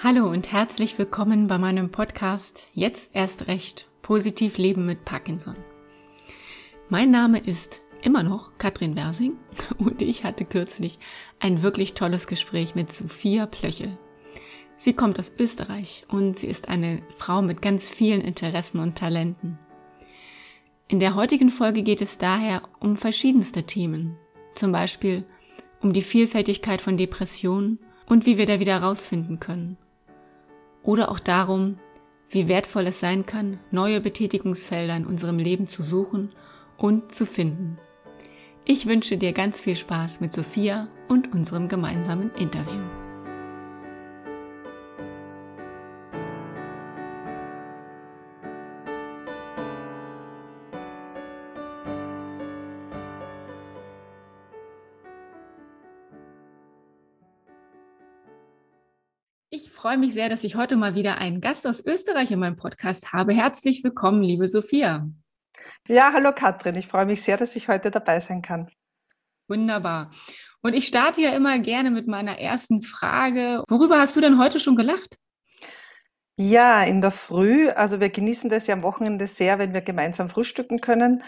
Hallo und herzlich willkommen bei meinem Podcast Jetzt erst recht positiv leben mit Parkinson. Mein Name ist immer noch Katrin Wersing und ich hatte kürzlich ein wirklich tolles Gespräch mit Sophia Plöchel. Sie kommt aus Österreich und sie ist eine Frau mit ganz vielen Interessen und Talenten. In der heutigen Folge geht es daher um verschiedenste Themen, zum Beispiel um die Vielfältigkeit von Depressionen und wie wir da wieder rausfinden können oder auch darum, wie wertvoll es sein kann, neue Betätigungsfelder in unserem Leben zu suchen und zu finden. Ich wünsche dir ganz viel Spaß mit Sophia und unserem gemeinsamen Interview. Ich freue mich sehr, dass ich heute mal wieder einen Gast aus Österreich in meinem Podcast habe. Herzlich willkommen, liebe Sophia. Ja, hallo Katrin. Ich freue mich sehr, dass ich heute dabei sein kann. Wunderbar. Und ich starte ja immer gerne mit meiner ersten Frage. Worüber hast du denn heute schon gelacht? Ja, in der Früh. Also wir genießen das ja am Wochenende sehr, wenn wir gemeinsam frühstücken können.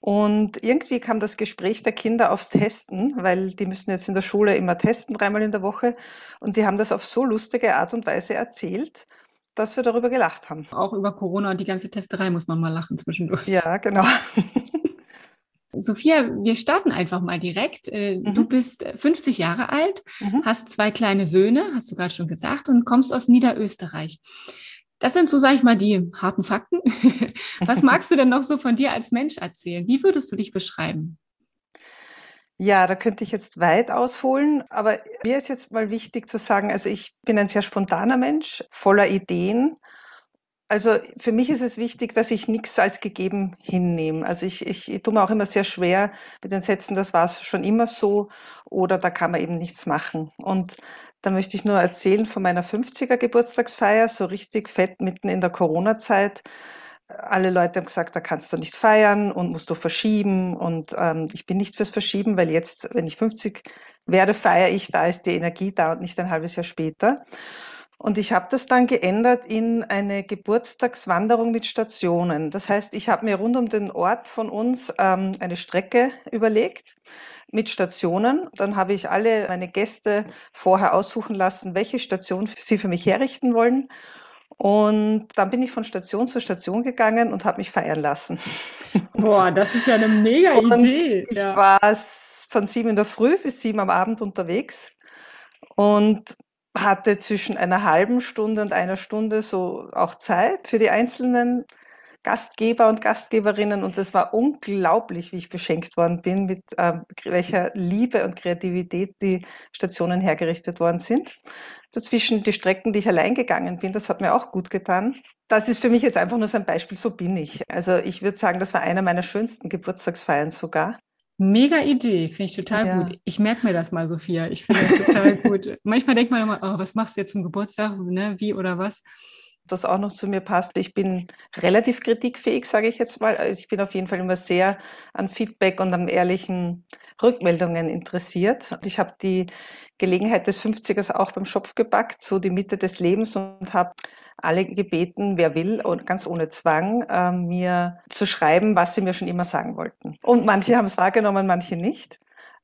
Und irgendwie kam das Gespräch der Kinder aufs Testen, weil die müssen jetzt in der Schule immer testen, dreimal in der Woche. Und die haben das auf so lustige Art und Weise erzählt, dass wir darüber gelacht haben. Auch über Corona und die ganze Testerei muss man mal lachen zwischendurch. Ja, genau. Sophia, wir starten einfach mal direkt. Äh, mhm. Du bist 50 Jahre alt, mhm. hast zwei kleine Söhne, hast du gerade schon gesagt, und kommst aus Niederösterreich. Das sind so, sage ich mal, die harten Fakten. Was magst du denn noch so von dir als Mensch erzählen? Wie würdest du dich beschreiben? Ja, da könnte ich jetzt weit ausholen, aber mir ist jetzt mal wichtig zu sagen, also ich bin ein sehr spontaner Mensch, voller Ideen. Also für mich ist es wichtig, dass ich nichts als gegeben hinnehme. Also ich, ich, ich tue mir auch immer sehr schwer mit den Sätzen, das war es schon immer so oder da kann man eben nichts machen. Und da möchte ich nur erzählen von meiner 50er Geburtstagsfeier, so richtig fett mitten in der Corona-Zeit. Alle Leute haben gesagt, da kannst du nicht feiern und musst du verschieben. Und ähm, ich bin nicht fürs Verschieben, weil jetzt, wenn ich 50 werde, feiere ich, da ist die Energie da und nicht ein halbes Jahr später. Und ich habe das dann geändert in eine Geburtstagswanderung mit Stationen. Das heißt, ich habe mir rund um den Ort von uns ähm, eine Strecke überlegt mit Stationen. Dann habe ich alle meine Gäste vorher aussuchen lassen, welche Station sie für mich herrichten wollen. Und dann bin ich von Station zu Station gegangen und habe mich feiern lassen. Boah, das ist ja eine mega Idee. Ich ja. war von sieben in der Früh bis sieben am Abend unterwegs. Und hatte zwischen einer halben Stunde und einer Stunde so auch Zeit für die einzelnen Gastgeber und Gastgeberinnen und es war unglaublich, wie ich beschenkt worden bin, mit äh, welcher Liebe und Kreativität die Stationen hergerichtet worden sind. Dazwischen die Strecken, die ich allein gegangen bin, das hat mir auch gut getan. Das ist für mich jetzt einfach nur so ein Beispiel, so bin ich. Also ich würde sagen, das war einer meiner schönsten Geburtstagsfeiern sogar. Mega Idee, finde ich total ja. gut. Ich merke mir das mal, Sophia. Ich finde das total gut. Manchmal denkt man immer, oh, was machst du jetzt zum Geburtstag, ne? wie oder was? Das auch noch zu mir passt. Ich bin relativ kritikfähig, sage ich jetzt mal. Also ich bin auf jeden Fall immer sehr an Feedback und an ehrlichen Rückmeldungen interessiert. Ich habe die Gelegenheit des 50ers auch beim Schopf gepackt, so die Mitte des Lebens und habe alle gebeten, wer will, und ganz ohne Zwang, äh, mir zu schreiben, was sie mir schon immer sagen wollten. Und manche haben es wahrgenommen, manche nicht.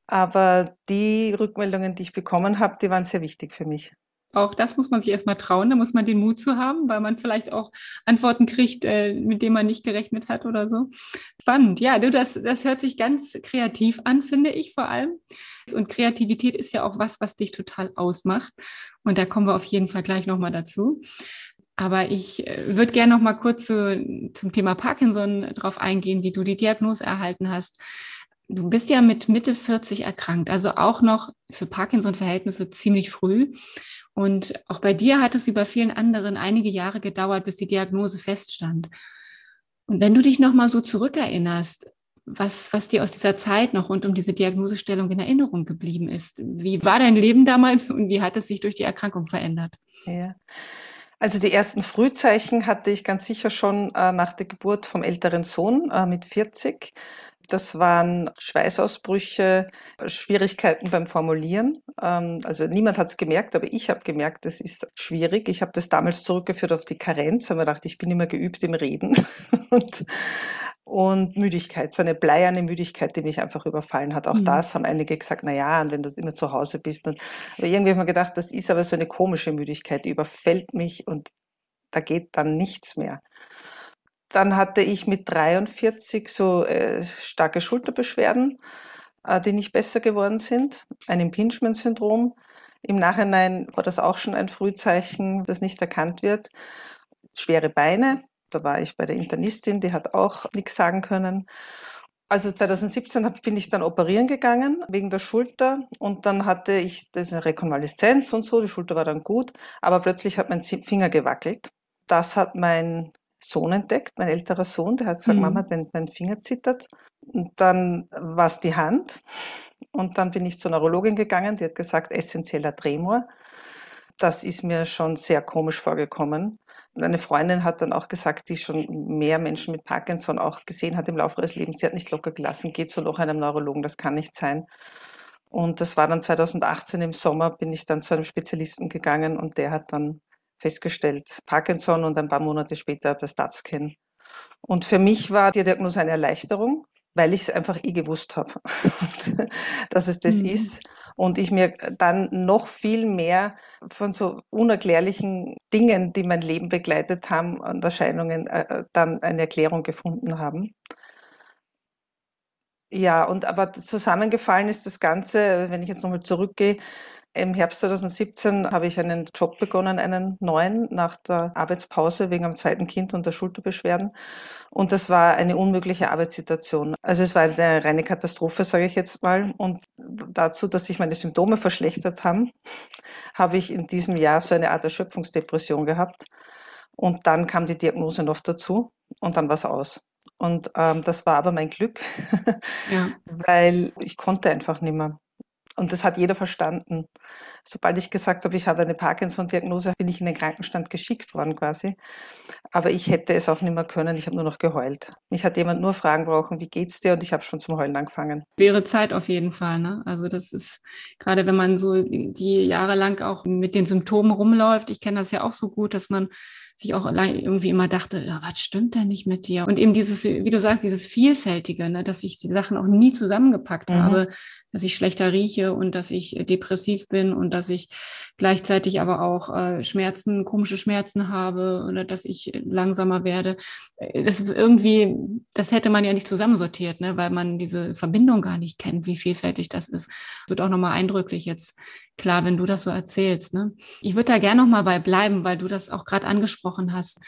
Aber die Rückmeldungen, die ich bekommen habe, die waren sehr wichtig für mich. Auch das muss man sich erstmal trauen, da muss man den Mut zu haben, weil man vielleicht auch Antworten kriegt, äh, mit denen man nicht gerechnet hat oder so. Spannend, ja, du, das, das hört sich ganz kreativ an, finde ich vor allem. Und Kreativität ist ja auch was, was dich total ausmacht. Und da kommen wir auf jeden Fall gleich nochmal dazu. Aber ich äh, würde gerne noch mal kurz zu, zum Thema Parkinson drauf eingehen, wie du die Diagnose erhalten hast. Du bist ja mit Mitte 40 erkrankt, also auch noch für Parkinson-Verhältnisse ziemlich früh. Und auch bei dir hat es wie bei vielen anderen einige Jahre gedauert, bis die Diagnose feststand. Und wenn du dich noch mal so zurückerinnerst, was, was dir aus dieser Zeit noch rund um diese Diagnosestellung in Erinnerung geblieben ist. Wie war dein Leben damals und wie hat es sich durch die Erkrankung verändert? Ja. Also die ersten Frühzeichen hatte ich ganz sicher schon äh, nach der Geburt vom älteren Sohn äh, mit 40. Das waren Schweißausbrüche, Schwierigkeiten beim Formulieren. Ähm, also niemand hat es gemerkt, aber ich habe gemerkt, das ist schwierig. Ich habe das damals zurückgeführt auf die Karenz, habe mir gedacht, ich bin immer geübt im Reden. und, und Müdigkeit, so eine bleierne Müdigkeit, die mich einfach überfallen hat. Auch mhm. das haben einige gesagt, na ja, wenn du immer zu Hause bist. Und, aber irgendwie habe ich mir gedacht, das ist aber so eine komische Müdigkeit, die überfällt mich und da geht dann nichts mehr. Dann hatte ich mit 43 so äh, starke Schulterbeschwerden, äh, die nicht besser geworden sind, ein Impingement-Syndrom. Im Nachhinein war das auch schon ein Frühzeichen, das nicht erkannt wird. Schwere Beine, da war ich bei der Internistin, die hat auch nichts sagen können. Also 2017 bin ich dann operieren gegangen wegen der Schulter und dann hatte ich eine Rekonvaleszenz und so, die Schulter war dann gut, aber plötzlich hat mein Finger gewackelt. Das hat mein Sohn entdeckt, mein älterer Sohn, der hat gesagt, mhm. Mama, dein, dein Finger zittert. Und dann war es die Hand. Und dann bin ich zur Neurologin gegangen, die hat gesagt, essentieller Tremor. Das ist mir schon sehr komisch vorgekommen. Und eine Freundin hat dann auch gesagt, die schon mehr Menschen mit Parkinson auch gesehen hat im Laufe ihres Lebens, sie hat nicht locker gelassen, geht zu noch einem Neurologen, das kann nicht sein. Und das war dann 2018 im Sommer, bin ich dann zu einem Spezialisten gegangen und der hat dann festgestellt, Parkinson und ein paar Monate später das DATScan. Und für mich war die Diagnose eine Erleichterung, weil ich es einfach eh gewusst habe, dass es das mhm. ist. Und ich mir dann noch viel mehr von so unerklärlichen Dingen, die mein Leben begleitet haben und Erscheinungen, äh, äh, dann eine Erklärung gefunden haben. Ja, und aber zusammengefallen ist das Ganze, wenn ich jetzt nochmal zurückgehe, im Herbst 2017 habe ich einen Job begonnen, einen neuen, nach der Arbeitspause wegen am zweiten Kind und der Schulterbeschwerden. Und das war eine unmögliche Arbeitssituation. Also es war eine reine Katastrophe, sage ich jetzt mal. Und dazu, dass sich meine Symptome verschlechtert haben, habe ich in diesem Jahr so eine Art Erschöpfungsdepression gehabt. Und dann kam die Diagnose noch dazu und dann war es aus. Und ähm, das war aber mein Glück, ja. weil ich konnte einfach nicht mehr. Und das hat jeder verstanden. Sobald ich gesagt habe, ich habe eine Parkinson-Diagnose, bin ich in den Krankenstand geschickt worden quasi. Aber ich hätte es auch nicht mehr können. Ich habe nur noch geheult. Mich hat jemand nur fragen brauchen, wie geht's dir? Und ich habe schon zum Heulen angefangen. Wäre Zeit auf jeden Fall. Ne? Also das ist gerade, wenn man so die Jahre lang auch mit den Symptomen rumläuft. Ich kenne das ja auch so gut, dass man sich auch irgendwie immer dachte, ja, was stimmt denn nicht mit dir? Und eben dieses, wie du sagst, dieses Vielfältige, ne, dass ich die Sachen auch nie zusammengepackt mhm. habe, dass ich schlechter rieche und dass ich depressiv bin und dass ich gleichzeitig aber auch äh, Schmerzen, komische Schmerzen habe oder dass ich langsamer werde. Äh, das irgendwie, das hätte man ja nicht zusammensortiert, ne, weil man diese Verbindung gar nicht kennt, wie vielfältig das ist. Wird auch nochmal eindrücklich jetzt klar, wenn du das so erzählst. Ne? Ich würde da gerne nochmal bei bleiben, weil du das auch gerade angesprochen hast.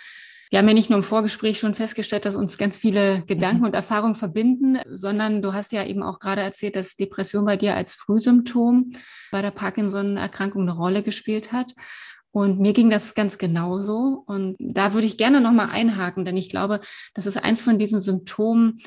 Wir haben ja nicht nur im Vorgespräch schon festgestellt, dass uns ganz viele Gedanken mhm. und Erfahrungen verbinden, sondern du hast ja eben auch gerade erzählt, dass Depression bei dir als Frühsymptom bei der Parkinson-Erkrankung eine Rolle gespielt hat. Und mir ging das ganz genauso. Und da würde ich gerne nochmal einhaken, denn ich glaube, das ist eins von diesen Symptomen,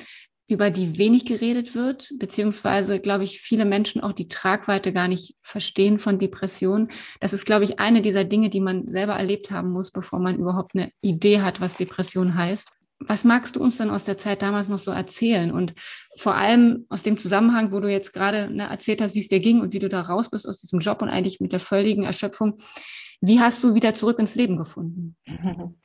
über die wenig geredet wird, beziehungsweise, glaube ich, viele Menschen auch die Tragweite gar nicht verstehen von Depressionen. Das ist, glaube ich, eine dieser Dinge, die man selber erlebt haben muss, bevor man überhaupt eine Idee hat, was Depression heißt. Was magst du uns dann aus der Zeit damals noch so erzählen? Und vor allem aus dem Zusammenhang, wo du jetzt gerade ne, erzählt hast, wie es dir ging und wie du da raus bist aus diesem Job und eigentlich mit der völligen Erschöpfung. Wie hast du wieder zurück ins Leben gefunden?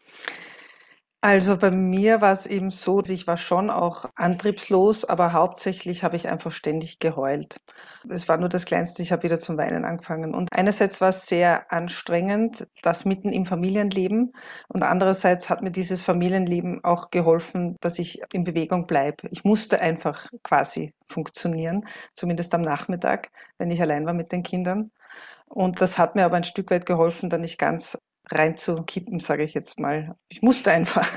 Also bei mir war es eben so, ich war schon auch antriebslos, aber hauptsächlich habe ich einfach ständig geheult. Es war nur das Kleinste, ich habe wieder zum Weinen angefangen. Und einerseits war es sehr anstrengend, das mitten im Familienleben. Und andererseits hat mir dieses Familienleben auch geholfen, dass ich in Bewegung bleibe. Ich musste einfach quasi funktionieren, zumindest am Nachmittag, wenn ich allein war mit den Kindern. Und das hat mir aber ein Stück weit geholfen, da nicht ganz reinzukippen, sage ich jetzt mal. Ich musste einfach.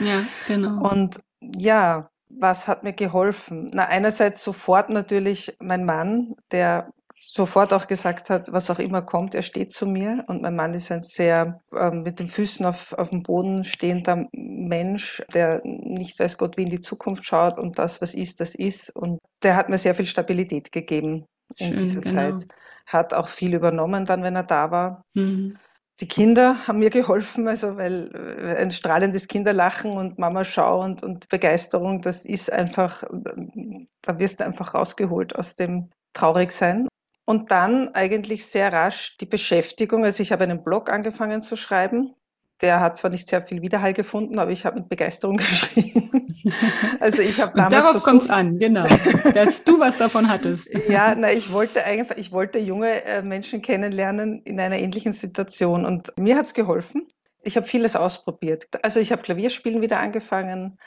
Ja, genau. Und ja, was hat mir geholfen? Na, einerseits sofort natürlich mein Mann, der sofort auch gesagt hat, was auch immer kommt, er steht zu mir. Und mein Mann ist ein sehr äh, mit den Füßen auf, auf dem Boden stehender Mensch, der nicht weiß Gott, wie in die Zukunft schaut und das, was ist, das ist. Und der hat mir sehr viel Stabilität gegeben in Schön, dieser genau. Zeit. Hat auch viel übernommen dann, wenn er da war. Mhm. Die Kinder haben mir geholfen, also weil äh, ein strahlendes Kinderlachen und Mama Schau und, und Begeisterung, das ist einfach, da wirst du einfach rausgeholt aus dem Traurigsein. Und dann eigentlich sehr rasch die Beschäftigung. Also ich habe einen Blog angefangen zu schreiben. Der hat zwar nicht sehr viel Widerhall gefunden, aber ich habe mit Begeisterung geschrieben. Also ich habe damals darauf kommt es an, genau, dass du was davon hattest. ja, na, ich wollte einfach, ich wollte junge äh, Menschen kennenlernen in einer ähnlichen Situation und mir hat's geholfen. Ich habe vieles ausprobiert. Also ich habe Klavierspielen wieder angefangen.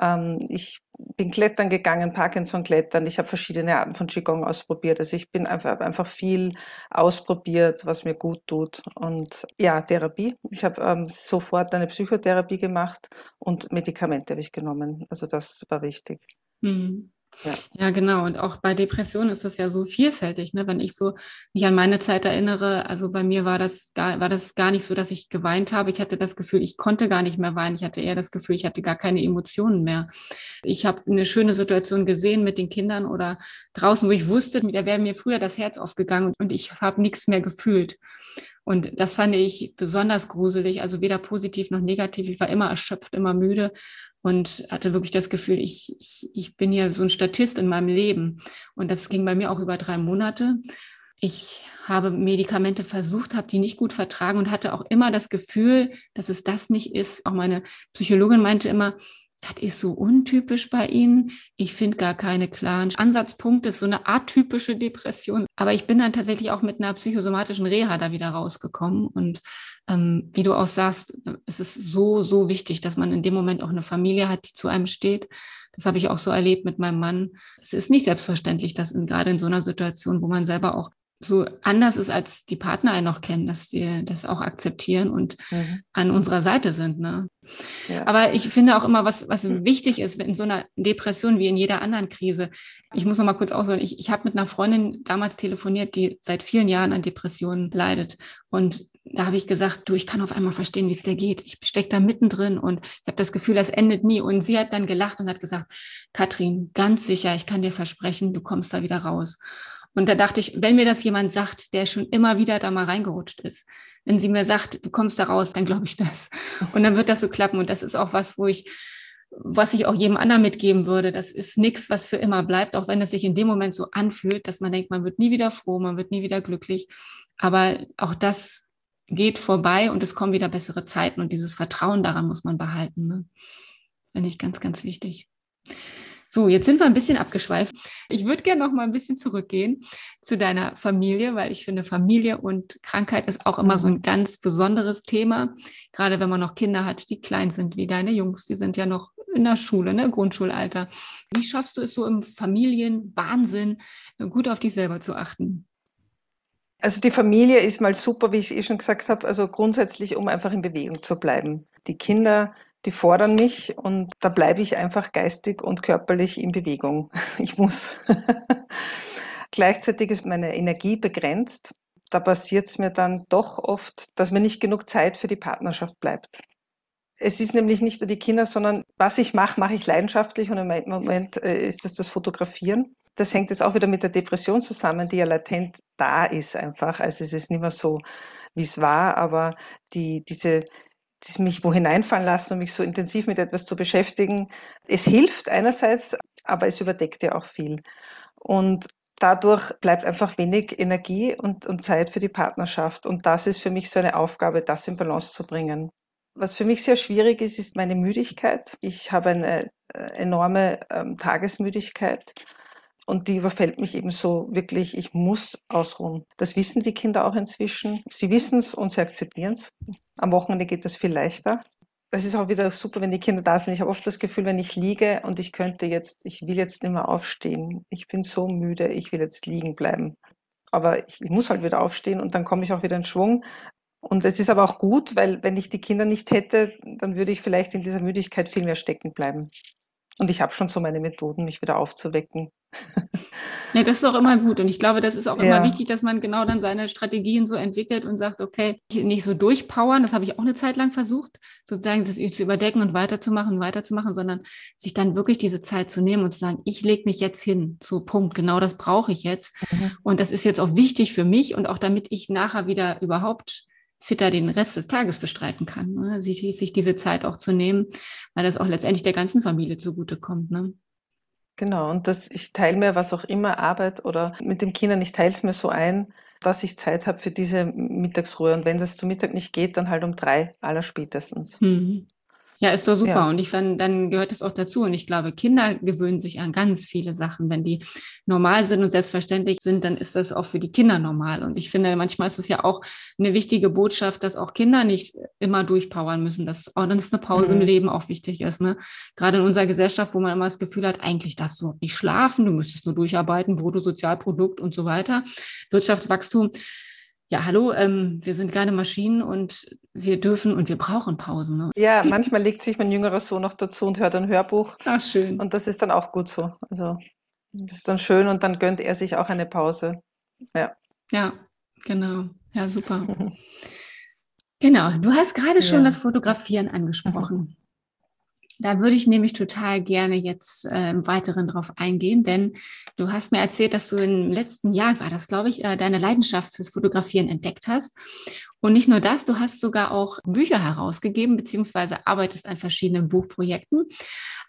Ähm, ich bin klettern gegangen, Parkinson klettern. Ich habe verschiedene Arten von Qigong ausprobiert. Also ich bin einfach, einfach viel ausprobiert, was mir gut tut. Und ja, Therapie. Ich habe ähm, sofort eine Psychotherapie gemacht und Medikamente habe ich genommen. Also das war wichtig. Mhm. Ja. ja, genau. Und auch bei Depressionen ist es ja so vielfältig. Ne? Wenn ich so mich an meine Zeit erinnere, also bei mir war das, gar, war das gar nicht so, dass ich geweint habe. Ich hatte das Gefühl, ich konnte gar nicht mehr weinen. Ich hatte eher das Gefühl, ich hatte gar keine Emotionen mehr. Ich habe eine schöne Situation gesehen mit den Kindern oder draußen, wo ich wusste, da wäre mir früher das Herz aufgegangen und ich habe nichts mehr gefühlt. Und das fand ich besonders gruselig, also weder positiv noch negativ. Ich war immer erschöpft, immer müde und hatte wirklich das Gefühl, ich, ich, ich bin hier so ein Statist in meinem Leben. Und das ging bei mir auch über drei Monate. Ich habe Medikamente versucht, habe die nicht gut vertragen und hatte auch immer das Gefühl, dass es das nicht ist. Auch meine Psychologin meinte immer, das ist so untypisch bei Ihnen. Ich finde gar keine klaren Ansatzpunkte. Ist so eine atypische Depression. Aber ich bin dann tatsächlich auch mit einer psychosomatischen Reha da wieder rausgekommen. Und ähm, wie du auch sagst, es ist so, so wichtig, dass man in dem Moment auch eine Familie hat, die zu einem steht. Das habe ich auch so erlebt mit meinem Mann. Es ist nicht selbstverständlich, dass in, gerade in so einer Situation, wo man selber auch so anders ist, als die Partner einen noch kennen, dass sie das auch akzeptieren und mhm. an unserer Seite sind. Ne? Ja. Aber ich finde auch immer, was, was wichtig ist in so einer Depression wie in jeder anderen Krise. Ich muss noch mal kurz ausholen. Ich, ich habe mit einer Freundin damals telefoniert, die seit vielen Jahren an Depressionen leidet. Und da habe ich gesagt, du, ich kann auf einmal verstehen, wie es dir geht. Ich stecke da mittendrin und ich habe das Gefühl, das endet nie. Und sie hat dann gelacht und hat gesagt, Katrin, ganz sicher, ich kann dir versprechen, du kommst da wieder raus. Und da dachte ich, wenn mir das jemand sagt, der schon immer wieder da mal reingerutscht ist, wenn sie mir sagt, du kommst da raus, dann glaube ich das. Und dann wird das so klappen. Und das ist auch was, wo ich, was ich auch jedem anderen mitgeben würde. Das ist nichts, was für immer bleibt, auch wenn es sich in dem Moment so anfühlt, dass man denkt, man wird nie wieder froh, man wird nie wieder glücklich. Aber auch das geht vorbei und es kommen wieder bessere Zeiten. Und dieses Vertrauen daran muss man behalten. Ne? Finde ich ganz, ganz wichtig. So, jetzt sind wir ein bisschen abgeschweift. Ich würde gerne noch mal ein bisschen zurückgehen zu deiner Familie, weil ich finde, Familie und Krankheit ist auch immer so ein ganz besonderes Thema. Gerade wenn man noch Kinder hat, die klein sind, wie deine Jungs, die sind ja noch in der Schule, ne, Grundschulalter. Wie schaffst du es so im Familienwahnsinn, gut auf dich selber zu achten? Also die Familie ist mal super, wie ich eh schon gesagt habe, also grundsätzlich, um einfach in Bewegung zu bleiben. Die Kinder die fordern mich und da bleibe ich einfach geistig und körperlich in Bewegung. Ich muss. Gleichzeitig ist meine Energie begrenzt. Da passiert es mir dann doch oft, dass mir nicht genug Zeit für die Partnerschaft bleibt. Es ist nämlich nicht nur die Kinder, sondern was ich mache, mache ich leidenschaftlich und im Moment äh, ist das das Fotografieren. Das hängt jetzt auch wieder mit der Depression zusammen, die ja latent da ist einfach. Also es ist nicht mehr so, wie es war, aber die, diese, mich wo hineinfallen lassen und mich so intensiv mit etwas zu beschäftigen. Es hilft einerseits, aber es überdeckt ja auch viel. Und dadurch bleibt einfach wenig Energie und, und Zeit für die Partnerschaft. Und das ist für mich so eine Aufgabe, das in Balance zu bringen. Was für mich sehr schwierig ist, ist meine Müdigkeit. Ich habe eine äh, enorme ähm, Tagesmüdigkeit und die überfällt mich eben so wirklich, ich muss ausruhen. Das wissen die Kinder auch inzwischen. Sie wissen es und sie akzeptieren es. Am Wochenende geht das viel leichter. Das ist auch wieder super, wenn die Kinder da sind. Ich habe oft das Gefühl, wenn ich liege und ich könnte jetzt, ich will jetzt nicht mehr aufstehen. Ich bin so müde, ich will jetzt liegen bleiben. Aber ich, ich muss halt wieder aufstehen und dann komme ich auch wieder in Schwung. Und es ist aber auch gut, weil wenn ich die Kinder nicht hätte, dann würde ich vielleicht in dieser Müdigkeit viel mehr stecken bleiben. Und ich habe schon so meine Methoden, mich wieder aufzuwecken. Ja, das ist auch immer gut. Und ich glaube, das ist auch ja. immer wichtig, dass man genau dann seine Strategien so entwickelt und sagt, okay, nicht so durchpowern, das habe ich auch eine Zeit lang versucht, sozusagen das zu überdecken und weiterzumachen, weiterzumachen, sondern sich dann wirklich diese Zeit zu nehmen und zu sagen, ich lege mich jetzt hin, so Punkt, genau das brauche ich jetzt. Mhm. Und das ist jetzt auch wichtig für mich und auch damit ich nachher wieder überhaupt fitter den Rest des Tages bestreiten kann. Ne? Sich, sich diese Zeit auch zu nehmen, weil das auch letztendlich der ganzen Familie zugutekommt. Ne? Genau, und das, ich teile mir was auch immer Arbeit oder mit den Kindern, ich teile es mir so ein, dass ich Zeit habe für diese Mittagsruhe. Und wenn das zu Mittag nicht geht, dann halt um drei, aller spätestens. Mhm. Ja, ist doch super. Ja. Und ich fand, dann gehört das auch dazu. Und ich glaube, Kinder gewöhnen sich an ganz viele Sachen. Wenn die normal sind und selbstverständlich sind, dann ist das auch für die Kinder normal. Und ich finde, manchmal ist es ja auch eine wichtige Botschaft, dass auch Kinder nicht immer durchpowern müssen, dass auch dann ist eine Pause mhm. im Leben auch wichtig ist. Ne? Gerade in unserer Gesellschaft, wo man immer das Gefühl hat, eigentlich darfst du nicht schlafen, du müsstest nur durcharbeiten, Bruttosozialprodukt und so weiter, Wirtschaftswachstum ja, hallo, ähm, wir sind keine Maschinen und wir dürfen und wir brauchen Pausen. Ne? Ja, manchmal legt sich mein jüngerer Sohn noch dazu und hört ein Hörbuch. Ach, schön. Und das ist dann auch gut so. Also, das ist dann schön und dann gönnt er sich auch eine Pause. Ja. Ja, genau. Ja, super. genau. Du hast gerade schon ja. das Fotografieren angesprochen. Da würde ich nämlich total gerne jetzt äh, im Weiteren drauf eingehen, denn du hast mir erzählt, dass du im letzten Jahr, war das glaube ich, äh, deine Leidenschaft fürs Fotografieren entdeckt hast. Und nicht nur das, du hast sogar auch Bücher herausgegeben, beziehungsweise arbeitest an verschiedenen Buchprojekten.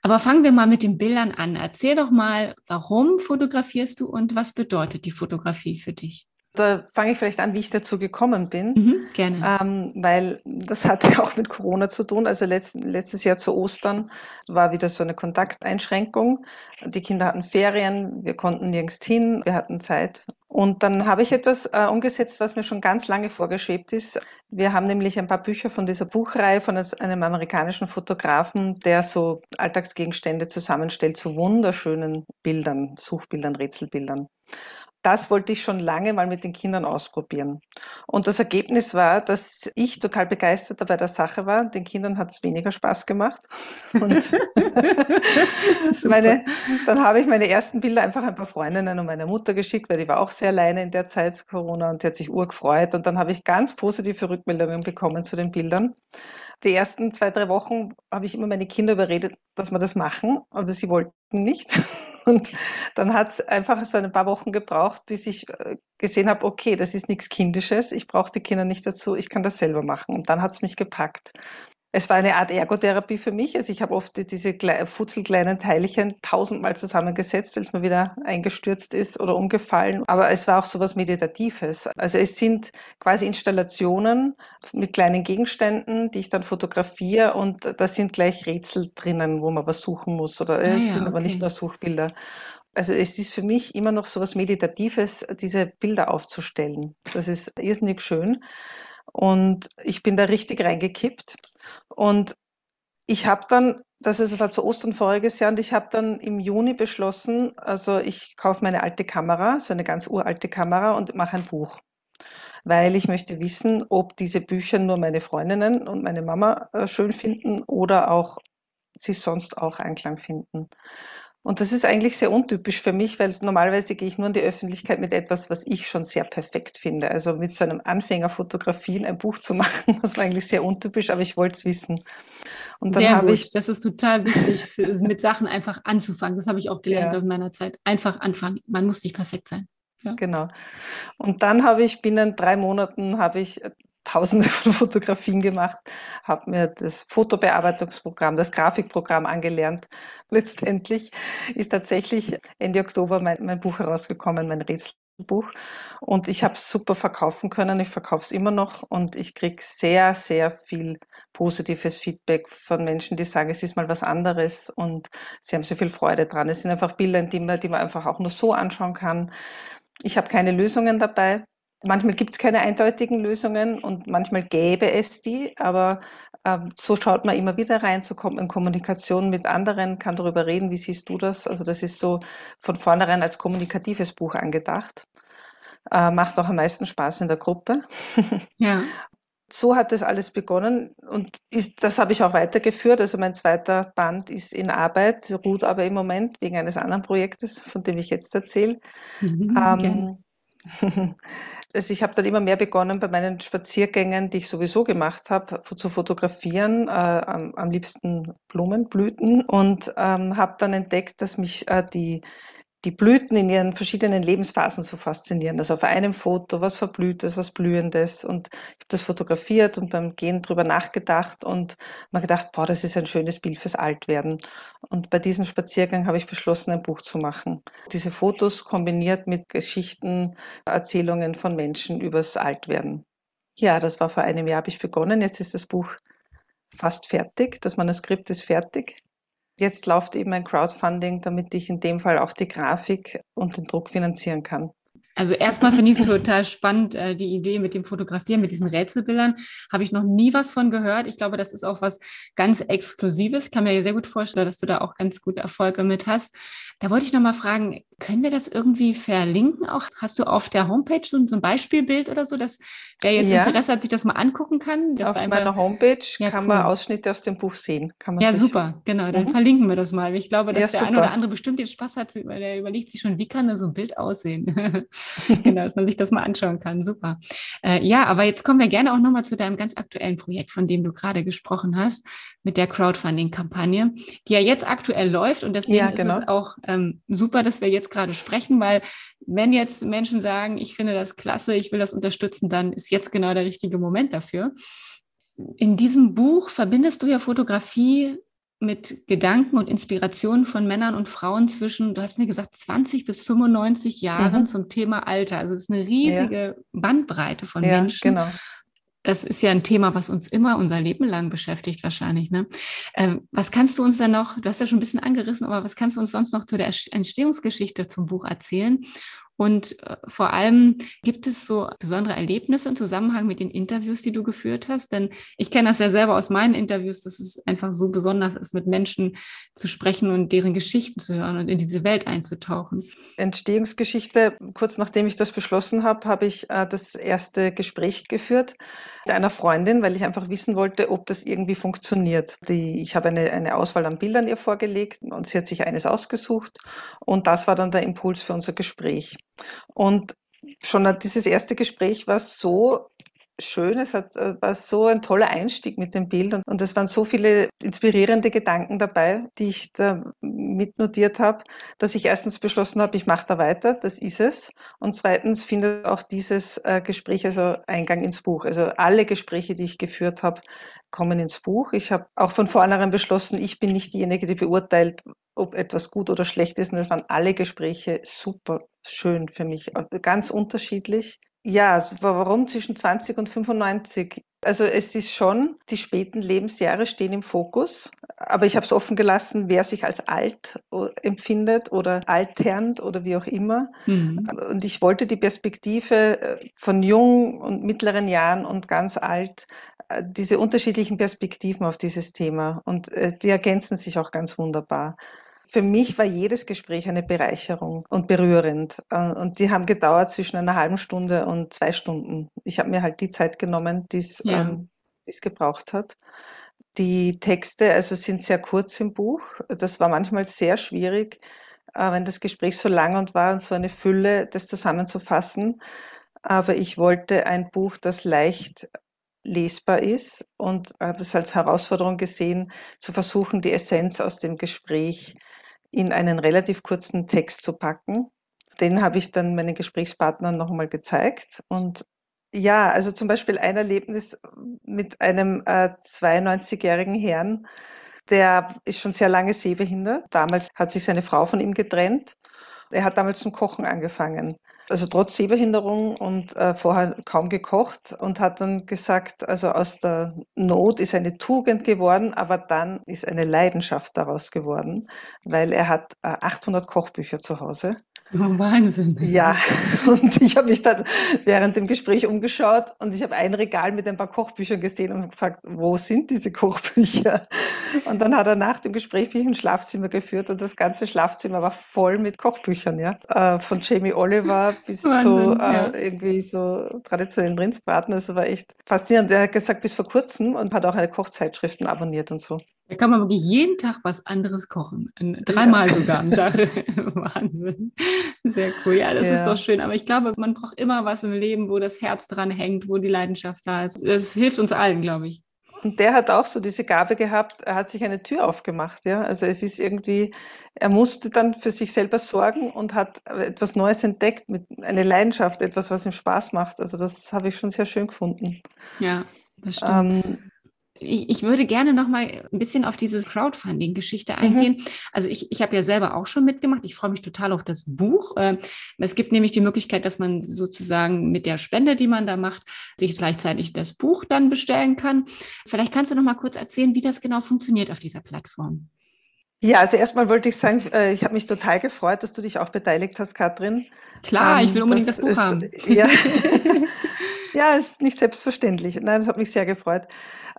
Aber fangen wir mal mit den Bildern an. Erzähl doch mal, warum fotografierst du und was bedeutet die Fotografie für dich? Da fange ich vielleicht an, wie ich dazu gekommen bin. Mhm, gerne. Ähm, weil das hatte auch mit Corona zu tun. Also letzt, letztes Jahr zu Ostern war wieder so eine Kontakteinschränkung. Die Kinder hatten Ferien, wir konnten nirgends hin, wir hatten Zeit. Und dann habe ich etwas äh, umgesetzt, was mir schon ganz lange vorgeschwebt ist. Wir haben nämlich ein paar Bücher von dieser Buchreihe von einem amerikanischen Fotografen, der so Alltagsgegenstände zusammenstellt zu wunderschönen Bildern, Suchbildern, Rätselbildern das wollte ich schon lange mal mit den Kindern ausprobieren. Und das Ergebnis war, dass ich total begeistert bei der Sache war. Den Kindern hat es weniger Spaß gemacht. Und meine, dann habe ich meine ersten Bilder einfach ein paar Freundinnen und meiner Mutter geschickt, weil die war auch sehr alleine in der Zeit Corona und die hat sich urgefreut. Und dann habe ich ganz positive Rückmeldungen bekommen zu den Bildern. Die ersten zwei, drei Wochen habe ich immer meine Kinder überredet, dass wir das machen, aber sie wollten nicht. Und dann hat es einfach so ein paar Wochen gebraucht, bis ich äh, gesehen habe, okay, das ist nichts Kindisches, ich brauche die Kinder nicht dazu, ich kann das selber machen. Und dann hat es mich gepackt es war eine Art Ergotherapie für mich. Also ich habe oft diese futzelkleinen Teilchen tausendmal zusammengesetzt, weil es mir wieder eingestürzt ist oder umgefallen. Aber es war auch so was Meditatives. Also es sind quasi Installationen mit kleinen Gegenständen, die ich dann fotografiere und da sind gleich Rätsel drinnen, wo man was suchen muss. Oder es ah, ja, sind okay. aber nicht nur Suchbilder. Also es ist für mich immer noch so was Meditatives, diese Bilder aufzustellen. Das ist irrsinnig schön. Und ich bin da richtig reingekippt. Und ich habe dann, das ist, war zu Ostern voriges Jahr, und ich habe dann im Juni beschlossen, also ich kaufe meine alte Kamera, so eine ganz uralte Kamera und mache ein Buch. Weil ich möchte wissen, ob diese Bücher nur meine Freundinnen und meine Mama äh, schön finden oder auch sie sonst auch Einklang finden. Und das ist eigentlich sehr untypisch für mich, weil normalerweise gehe ich nur in die Öffentlichkeit mit etwas, was ich schon sehr perfekt finde. Also mit so einem Anfängerfotografien ein Buch zu machen, das war eigentlich sehr untypisch, aber ich wollte es wissen. Und dann habe ich. Das ist total wichtig, für, mit Sachen einfach anzufangen. Das habe ich auch gelernt ja. in meiner Zeit. Einfach anfangen. Man muss nicht perfekt sein. Ja. Genau. Und dann habe ich binnen drei Monaten habe ich tausende von Fotografien gemacht, habe mir das Fotobearbeitungsprogramm, das Grafikprogramm angelernt. Letztendlich ist tatsächlich Ende Oktober mein, mein Buch herausgekommen, mein Rätselbuch. Und ich habe es super verkaufen können. Ich verkaufe es immer noch und ich kriege sehr, sehr viel positives Feedback von Menschen, die sagen, es ist mal was anderes und sie haben so viel Freude dran. Es sind einfach Bilder, die man, die man einfach auch nur so anschauen kann. Ich habe keine Lösungen dabei. Manchmal gibt es keine eindeutigen Lösungen und manchmal gäbe es die, aber ähm, so schaut man immer wieder rein, so kommt man in Kommunikation mit anderen, kann darüber reden, wie siehst du das? Also das ist so von vornherein als kommunikatives Buch angedacht. Äh, macht auch am meisten Spaß in der Gruppe. Ja. So hat das alles begonnen und ist, das habe ich auch weitergeführt. Also mein zweiter Band ist in Arbeit, ruht aber im Moment wegen eines anderen Projektes, von dem ich jetzt erzähle. Mhm, ähm, Also ich habe dann immer mehr begonnen, bei meinen Spaziergängen, die ich sowieso gemacht habe, zu fotografieren, äh, am, am, liebsten Blumenblüten und ähm, habe dann entdeckt, dass mich äh, die die Blüten in ihren verschiedenen Lebensphasen so faszinieren. Also auf einem Foto was Verblühtes, was Blühendes. Und ich habe das fotografiert und beim Gehen drüber nachgedacht und mir gedacht, boah, das ist ein schönes Bild fürs Altwerden. Und bei diesem Spaziergang habe ich beschlossen, ein Buch zu machen. Diese Fotos kombiniert mit Geschichten, Erzählungen von Menschen übers Altwerden. Ja, das war vor einem Jahr, habe ich begonnen. Jetzt ist das Buch fast fertig. Das Manuskript ist fertig. Jetzt läuft eben ein Crowdfunding, damit ich in dem Fall auch die Grafik und den Druck finanzieren kann. Also erstmal finde ich es total spannend, äh, die Idee mit dem Fotografieren, mit diesen Rätselbildern. Habe ich noch nie was von gehört. Ich glaube, das ist auch was ganz Exklusives. Kann mir sehr gut vorstellen, dass du da auch ganz gute Erfolge mit hast. Da wollte ich noch mal fragen, können wir das irgendwie verlinken? Auch hast du auf der Homepage so, ein Beispielbild oder so, dass wer jetzt ja. Interesse hat, sich das mal angucken kann? Auf meiner Homepage ja, kann cool. man Ausschnitte aus dem Buch sehen. ja, super, genau. Dann mhm. verlinken wir das mal. Ich glaube, dass ja, der eine oder andere bestimmt jetzt Spaß hat, weil der überlegt sich schon, wie kann da so ein Bild aussehen? genau, dass man sich das mal anschauen kann. Super. Äh, ja, aber jetzt kommen wir gerne auch nochmal zu deinem ganz aktuellen Projekt, von dem du gerade gesprochen hast, mit der Crowdfunding-Kampagne, die ja jetzt aktuell läuft. Und deswegen ja, genau. ist es auch ähm, super, dass wir jetzt gerade sprechen, weil wenn jetzt Menschen sagen, ich finde das klasse, ich will das unterstützen, dann ist jetzt genau der richtige Moment dafür. In diesem Buch verbindest du ja Fotografie mit Gedanken und Inspirationen von Männern und Frauen zwischen, du hast mir gesagt, 20 bis 95 Jahren mhm. zum Thema Alter. Also es ist eine riesige ja. Bandbreite von ja, Menschen. Genau. Das ist ja ein Thema, was uns immer unser Leben lang beschäftigt, wahrscheinlich. Ne? Ähm, was kannst du uns denn noch, du hast ja schon ein bisschen angerissen, aber was kannst du uns sonst noch zu der Entstehungsgeschichte zum Buch erzählen? Und äh, vor allem gibt es so besondere Erlebnisse im Zusammenhang mit den Interviews, die du geführt hast? Denn ich kenne das ja selber aus meinen Interviews, dass es einfach so besonders ist, mit Menschen zu sprechen und deren Geschichten zu hören und in diese Welt einzutauchen. Entstehungsgeschichte, kurz nachdem ich das beschlossen habe, habe ich äh, das erste Gespräch geführt mit einer Freundin, weil ich einfach wissen wollte, ob das irgendwie funktioniert. Die, ich habe eine, eine Auswahl an Bildern ihr vorgelegt und sie hat sich eines ausgesucht und das war dann der Impuls für unser Gespräch. Und schon dieses erste Gespräch war so schön, es hat, äh, war so ein toller Einstieg mit dem Bild und, und es waren so viele inspirierende Gedanken dabei, die ich da mitnotiert habe, dass ich erstens beschlossen habe, ich mache da weiter, das ist es. Und zweitens findet auch dieses äh, Gespräch also Eingang ins Buch. Also alle Gespräche, die ich geführt habe, kommen ins Buch. Ich habe auch von vornherein beschlossen, ich bin nicht diejenige, die beurteilt, ob etwas gut oder schlecht ist. Und es waren alle Gespräche super schön für mich, ganz unterschiedlich. Ja, warum zwischen 20 und 95? Also es ist schon, die späten Lebensjahre stehen im Fokus, aber ich habe es offen gelassen, wer sich als alt empfindet oder alternd oder wie auch immer. Mhm. Und ich wollte die Perspektive äh, von jung und mittleren Jahren und ganz alt, äh, diese unterschiedlichen Perspektiven auf dieses Thema und äh, die ergänzen sich auch ganz wunderbar. Für mich war jedes Gespräch eine Bereicherung und berührend. Äh, und die haben gedauert zwischen einer halben Stunde und zwei Stunden. Ich habe mir halt die Zeit genommen, die ja. ähm, es gebraucht hat. Die Texte also sind sehr kurz im Buch. Das war manchmal sehr schwierig, äh, wenn das Gespräch so lang und war und so eine Fülle, das zusammenzufassen. Aber ich wollte ein Buch, das leicht lesbar ist und habe es als Herausforderung gesehen, zu versuchen, die Essenz aus dem Gespräch in einen relativ kurzen Text zu packen. Den habe ich dann meinen Gesprächspartnern nochmal gezeigt. Und ja, also zum Beispiel ein Erlebnis mit einem äh, 92-jährigen Herrn, der ist schon sehr lange sehbehindert. Damals hat sich seine Frau von ihm getrennt. Er hat damals zum Kochen angefangen also trotz Sehbehinderung und äh, vorher kaum gekocht und hat dann gesagt, also aus der Not ist eine Tugend geworden, aber dann ist eine Leidenschaft daraus geworden, weil er hat äh, 800 Kochbücher zu Hause Oh, Wahnsinn. Ja, und ich habe mich dann während dem Gespräch umgeschaut und ich habe ein Regal mit ein paar Kochbüchern gesehen und gefragt, wo sind diese Kochbücher? Und dann hat er nach dem Gespräch mich ins Schlafzimmer geführt und das ganze Schlafzimmer war voll mit Kochbüchern, ja. Äh, von Jamie Oliver bis Wahnsinn, zu äh, ja. irgendwie so traditionellen Rindsbraten. Das war echt faszinierend. Er hat gesagt, bis vor kurzem und hat auch eine Kochzeitschriften abonniert und so. Da kann man wirklich jeden Tag was anderes kochen. Dreimal ja. sogar am Tag. Wahnsinn. Sehr cool. Ja, das ja. ist doch schön. Aber ich glaube, man braucht immer was im Leben, wo das Herz dran hängt, wo die Leidenschaft da ist. Das hilft uns allen, glaube ich. Und der hat auch so diese Gabe gehabt, er hat sich eine Tür aufgemacht, ja. Also es ist irgendwie, er musste dann für sich selber sorgen und hat etwas Neues entdeckt, mit eine Leidenschaft, etwas, was ihm Spaß macht. Also das habe ich schon sehr schön gefunden. Ja, das stimmt. Ähm, ich, ich würde gerne noch mal ein bisschen auf diese Crowdfunding-Geschichte mhm. eingehen. Mhm. Also ich, ich habe ja selber auch schon mitgemacht. Ich freue mich total auf das Buch. Ähm, es gibt nämlich die Möglichkeit, dass man sozusagen mit der Spende, die man da macht, sich gleichzeitig das Buch dann bestellen kann. Vielleicht kannst du noch mal kurz erzählen, wie das genau funktioniert auf dieser Plattform. Ja, also erstmal wollte ich sagen, äh, ich habe mich total gefreut, dass du dich auch beteiligt hast, Katrin. Klar, ich will ähm, unbedingt das, das Buch ist, haben. Ja. Ja, ist nicht selbstverständlich. Nein, das hat mich sehr gefreut.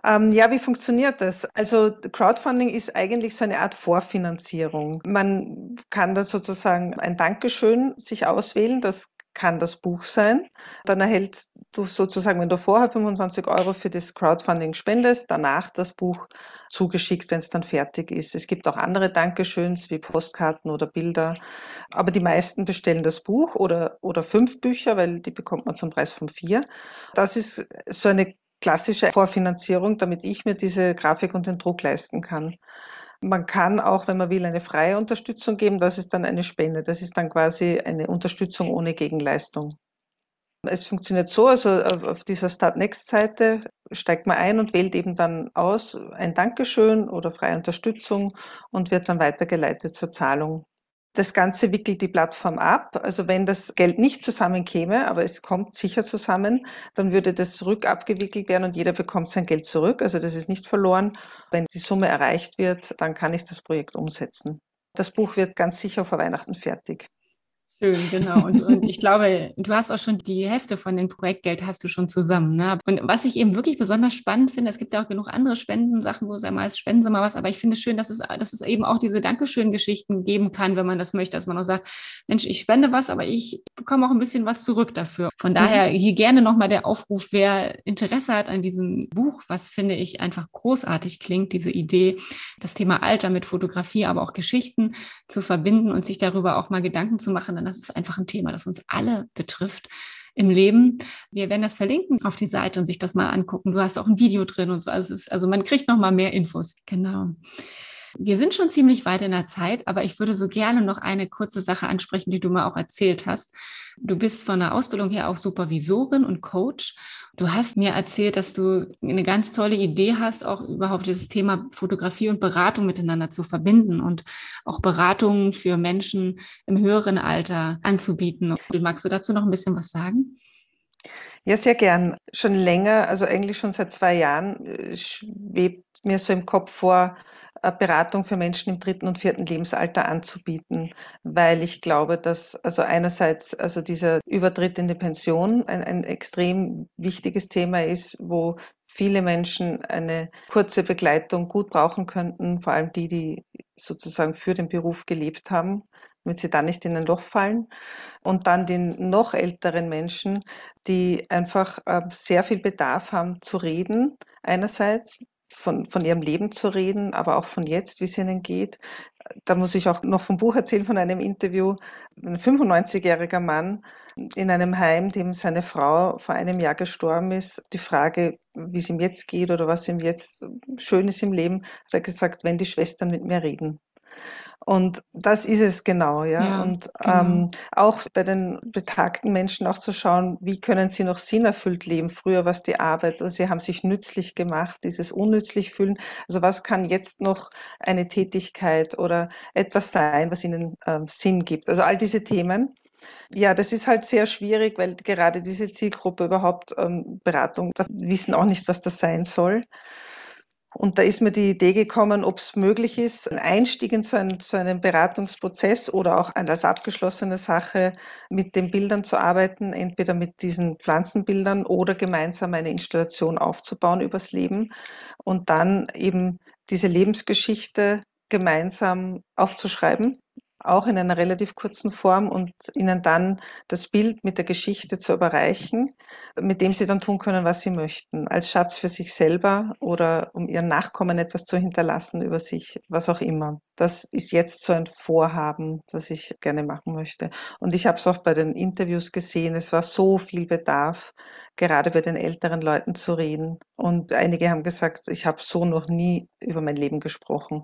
Ähm, ja, wie funktioniert das? Also Crowdfunding ist eigentlich so eine Art Vorfinanzierung. Man kann da sozusagen ein Dankeschön sich auswählen. Das kann das Buch sein. Dann erhältst du sozusagen, wenn du vorher 25 Euro für das Crowdfunding spendest, danach das Buch zugeschickt, wenn es dann fertig ist. Es gibt auch andere Dankeschöns wie Postkarten oder Bilder. Aber die meisten bestellen das Buch oder, oder fünf Bücher, weil die bekommt man zum Preis von vier. Das ist so eine klassische Vorfinanzierung, damit ich mir diese Grafik und den Druck leisten kann. Man kann auch, wenn man will, eine freie Unterstützung geben. Das ist dann eine Spende. Das ist dann quasi eine Unterstützung ohne Gegenleistung. Es funktioniert so, also auf dieser Start Next Seite steigt man ein und wählt eben dann aus ein Dankeschön oder freie Unterstützung und wird dann weitergeleitet zur Zahlung. Das Ganze wickelt die Plattform ab. Also wenn das Geld nicht zusammenkäme, aber es kommt sicher zusammen, dann würde das rückabgewickelt werden und jeder bekommt sein Geld zurück. Also das ist nicht verloren. Wenn die Summe erreicht wird, dann kann ich das Projekt umsetzen. Das Buch wird ganz sicher vor Weihnachten fertig. Schön, genau. Und, und ich glaube, du hast auch schon die Hälfte von dem Projektgeld hast du schon zusammen. Ne? Und was ich eben wirklich besonders spannend finde, es gibt ja auch genug andere Spendensachen, wo es einmal ist, spenden Sie mal was, aber ich finde es schön, dass es, dass es eben auch diese Dankeschön-Geschichten geben kann, wenn man das möchte, dass man auch sagt, Mensch, ich spende was, aber ich bekomme auch ein bisschen was zurück dafür. Von daher mhm. hier gerne nochmal der Aufruf, wer Interesse hat an diesem Buch, was finde ich einfach großartig klingt, diese Idee, das Thema Alter mit Fotografie, aber auch Geschichten zu verbinden und sich darüber auch mal Gedanken zu machen, dann das ist einfach ein Thema, das uns alle betrifft im Leben. Wir werden das verlinken auf die Seite und sich das mal angucken. Du hast auch ein Video drin und so. Also, ist, also man kriegt noch mal mehr Infos. Genau. Wir sind schon ziemlich weit in der Zeit, aber ich würde so gerne noch eine kurze Sache ansprechen, die du mir auch erzählt hast. Du bist von der Ausbildung her auch Supervisorin und Coach. Du hast mir erzählt, dass du eine ganz tolle Idee hast, auch überhaupt dieses Thema Fotografie und Beratung miteinander zu verbinden und auch Beratungen für Menschen im höheren Alter anzubieten. Magst du dazu noch ein bisschen was sagen? Ja, sehr gern. Schon länger, also eigentlich schon seit zwei Jahren, äh, schwebt mir so im Kopf vor, äh, Beratung für Menschen im dritten und vierten Lebensalter anzubieten, weil ich glaube, dass also einerseits also dieser Übertritt in die Pension ein, ein extrem wichtiges Thema ist, wo viele Menschen eine kurze Begleitung gut brauchen könnten, vor allem die, die sozusagen für den Beruf gelebt haben, damit sie dann nicht in ein Loch fallen. Und dann den noch älteren Menschen, die einfach äh, sehr viel Bedarf haben zu reden, einerseits von, von ihrem Leben zu reden, aber auch von jetzt, wie es ihnen geht. Da muss ich auch noch vom Buch erzählen, von einem Interview. Ein 95-jähriger Mann in einem Heim, dem seine Frau vor einem Jahr gestorben ist. Die Frage, wie es ihm jetzt geht oder was ihm jetzt schön ist im Leben, hat er gesagt, wenn die Schwestern mit mir reden. Und das ist es genau, ja. ja und genau. Ähm, auch bei den betagten Menschen auch zu schauen, wie können sie noch sinnerfüllt leben. Früher war es die Arbeit, also sie haben sich nützlich gemacht, dieses unnützlich fühlen. Also was kann jetzt noch eine Tätigkeit oder etwas sein, was ihnen ähm, Sinn gibt? Also all diese Themen. Ja, das ist halt sehr schwierig, weil gerade diese Zielgruppe überhaupt ähm, Beratung, da wissen auch nicht, was das sein soll. Und da ist mir die Idee gekommen, ob es möglich ist, ein Einstieg in so einen, so einen Beratungsprozess oder auch als abgeschlossene Sache mit den Bildern zu arbeiten, entweder mit diesen Pflanzenbildern oder gemeinsam eine Installation aufzubauen übers Leben und dann eben diese Lebensgeschichte gemeinsam aufzuschreiben auch in einer relativ kurzen Form und ihnen dann das Bild mit der Geschichte zu überreichen, mit dem sie dann tun können, was sie möchten, als Schatz für sich selber oder um ihren Nachkommen etwas zu hinterlassen über sich, was auch immer. Das ist jetzt so ein Vorhaben, das ich gerne machen möchte. Und ich habe es auch bei den Interviews gesehen, es war so viel Bedarf, gerade bei den älteren Leuten zu reden. Und einige haben gesagt, ich habe so noch nie über mein Leben gesprochen.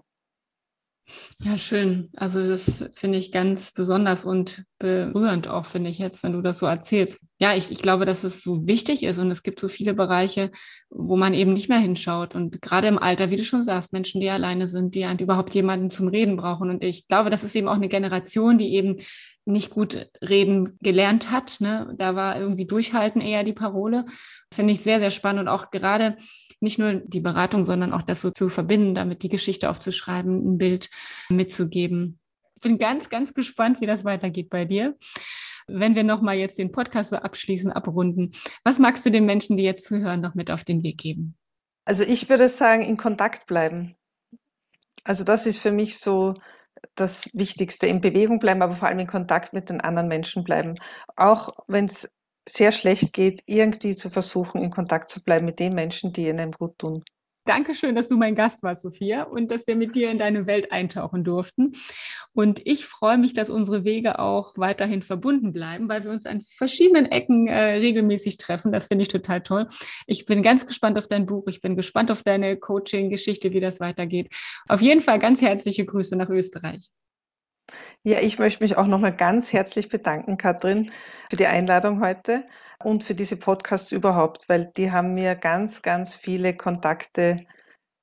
Ja, schön. Also das finde ich ganz besonders und berührend auch, finde ich jetzt, wenn du das so erzählst. Ja, ich, ich glaube, dass es so wichtig ist und es gibt so viele Bereiche, wo man eben nicht mehr hinschaut. Und gerade im Alter, wie du schon sagst, Menschen, die alleine sind, die überhaupt jemanden zum Reden brauchen. Und ich glaube, das ist eben auch eine Generation, die eben nicht gut reden gelernt hat. Ne? Da war irgendwie Durchhalten eher die Parole. Finde ich sehr, sehr spannend und auch gerade nicht nur die Beratung, sondern auch das so zu verbinden, damit die Geschichte aufzuschreiben, ein Bild mitzugeben. Ich bin ganz, ganz gespannt, wie das weitergeht bei dir. Wenn wir nochmal jetzt den Podcast so abschließen, abrunden, was magst du den Menschen, die jetzt zuhören, noch mit auf den Weg geben? Also ich würde sagen, in Kontakt bleiben. Also das ist für mich so das Wichtigste, in Bewegung bleiben, aber vor allem in Kontakt mit den anderen Menschen bleiben. Auch wenn es sehr schlecht geht, irgendwie zu versuchen, in Kontakt zu bleiben mit den Menschen, die ihnen gut tun. Dankeschön, dass du mein Gast warst, Sophia, und dass wir mit dir in deine Welt eintauchen durften. Und ich freue mich, dass unsere Wege auch weiterhin verbunden bleiben, weil wir uns an verschiedenen Ecken äh, regelmäßig treffen. Das finde ich total toll. Ich bin ganz gespannt auf dein Buch. Ich bin gespannt auf deine Coaching-Geschichte, wie das weitergeht. Auf jeden Fall ganz herzliche Grüße nach Österreich. Ja, ich möchte mich auch nochmal ganz herzlich bedanken, Katrin, für die Einladung heute und für diese Podcasts überhaupt, weil die haben mir ganz, ganz viele Kontakte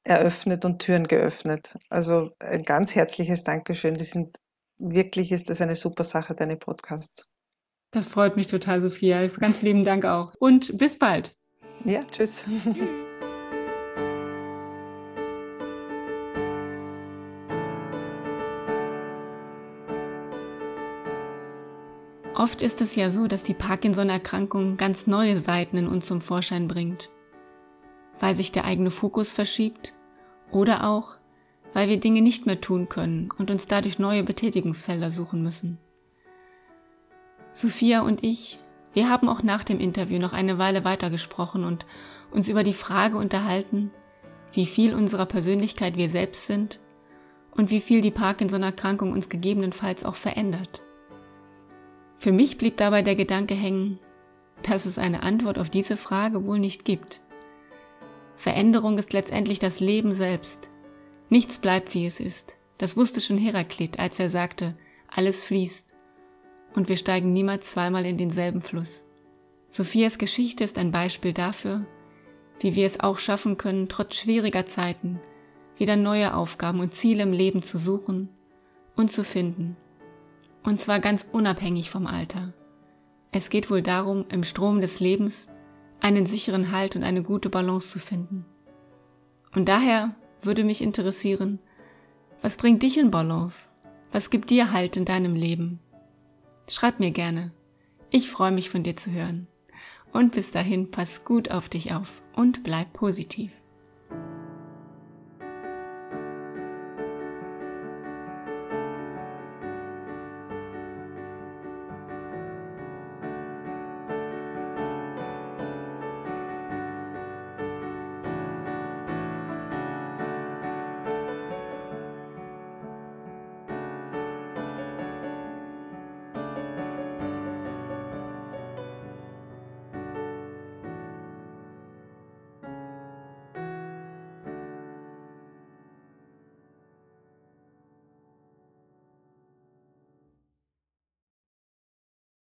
eröffnet und Türen geöffnet. Also ein ganz herzliches Dankeschön. Die sind wirklich ist das eine super Sache, deine Podcasts. Das freut mich total, Sophia. Ganz lieben Dank auch. Und bis bald. Ja, tschüss. tschüss. Oft ist es ja so, dass die Parkinson-Erkrankung ganz neue Seiten in uns zum Vorschein bringt, weil sich der eigene Fokus verschiebt oder auch, weil wir Dinge nicht mehr tun können und uns dadurch neue Betätigungsfelder suchen müssen. Sophia und ich, wir haben auch nach dem Interview noch eine Weile weitergesprochen und uns über die Frage unterhalten, wie viel unserer Persönlichkeit wir selbst sind und wie viel die Parkinson-Erkrankung uns gegebenenfalls auch verändert. Für mich blieb dabei der Gedanke hängen, dass es eine Antwort auf diese Frage wohl nicht gibt. Veränderung ist letztendlich das Leben selbst. Nichts bleibt, wie es ist. Das wusste schon Heraklit, als er sagte, alles fließt. Und wir steigen niemals zweimal in denselben Fluss. Sophias Geschichte ist ein Beispiel dafür, wie wir es auch schaffen können, trotz schwieriger Zeiten wieder neue Aufgaben und Ziele im Leben zu suchen und zu finden und zwar ganz unabhängig vom Alter. Es geht wohl darum, im Strom des Lebens einen sicheren Halt und eine gute Balance zu finden. Und daher würde mich interessieren, was bringt dich in Balance? Was gibt dir Halt in deinem Leben? Schreib mir gerne. Ich freue mich von dir zu hören. Und bis dahin pass gut auf dich auf und bleib positiv.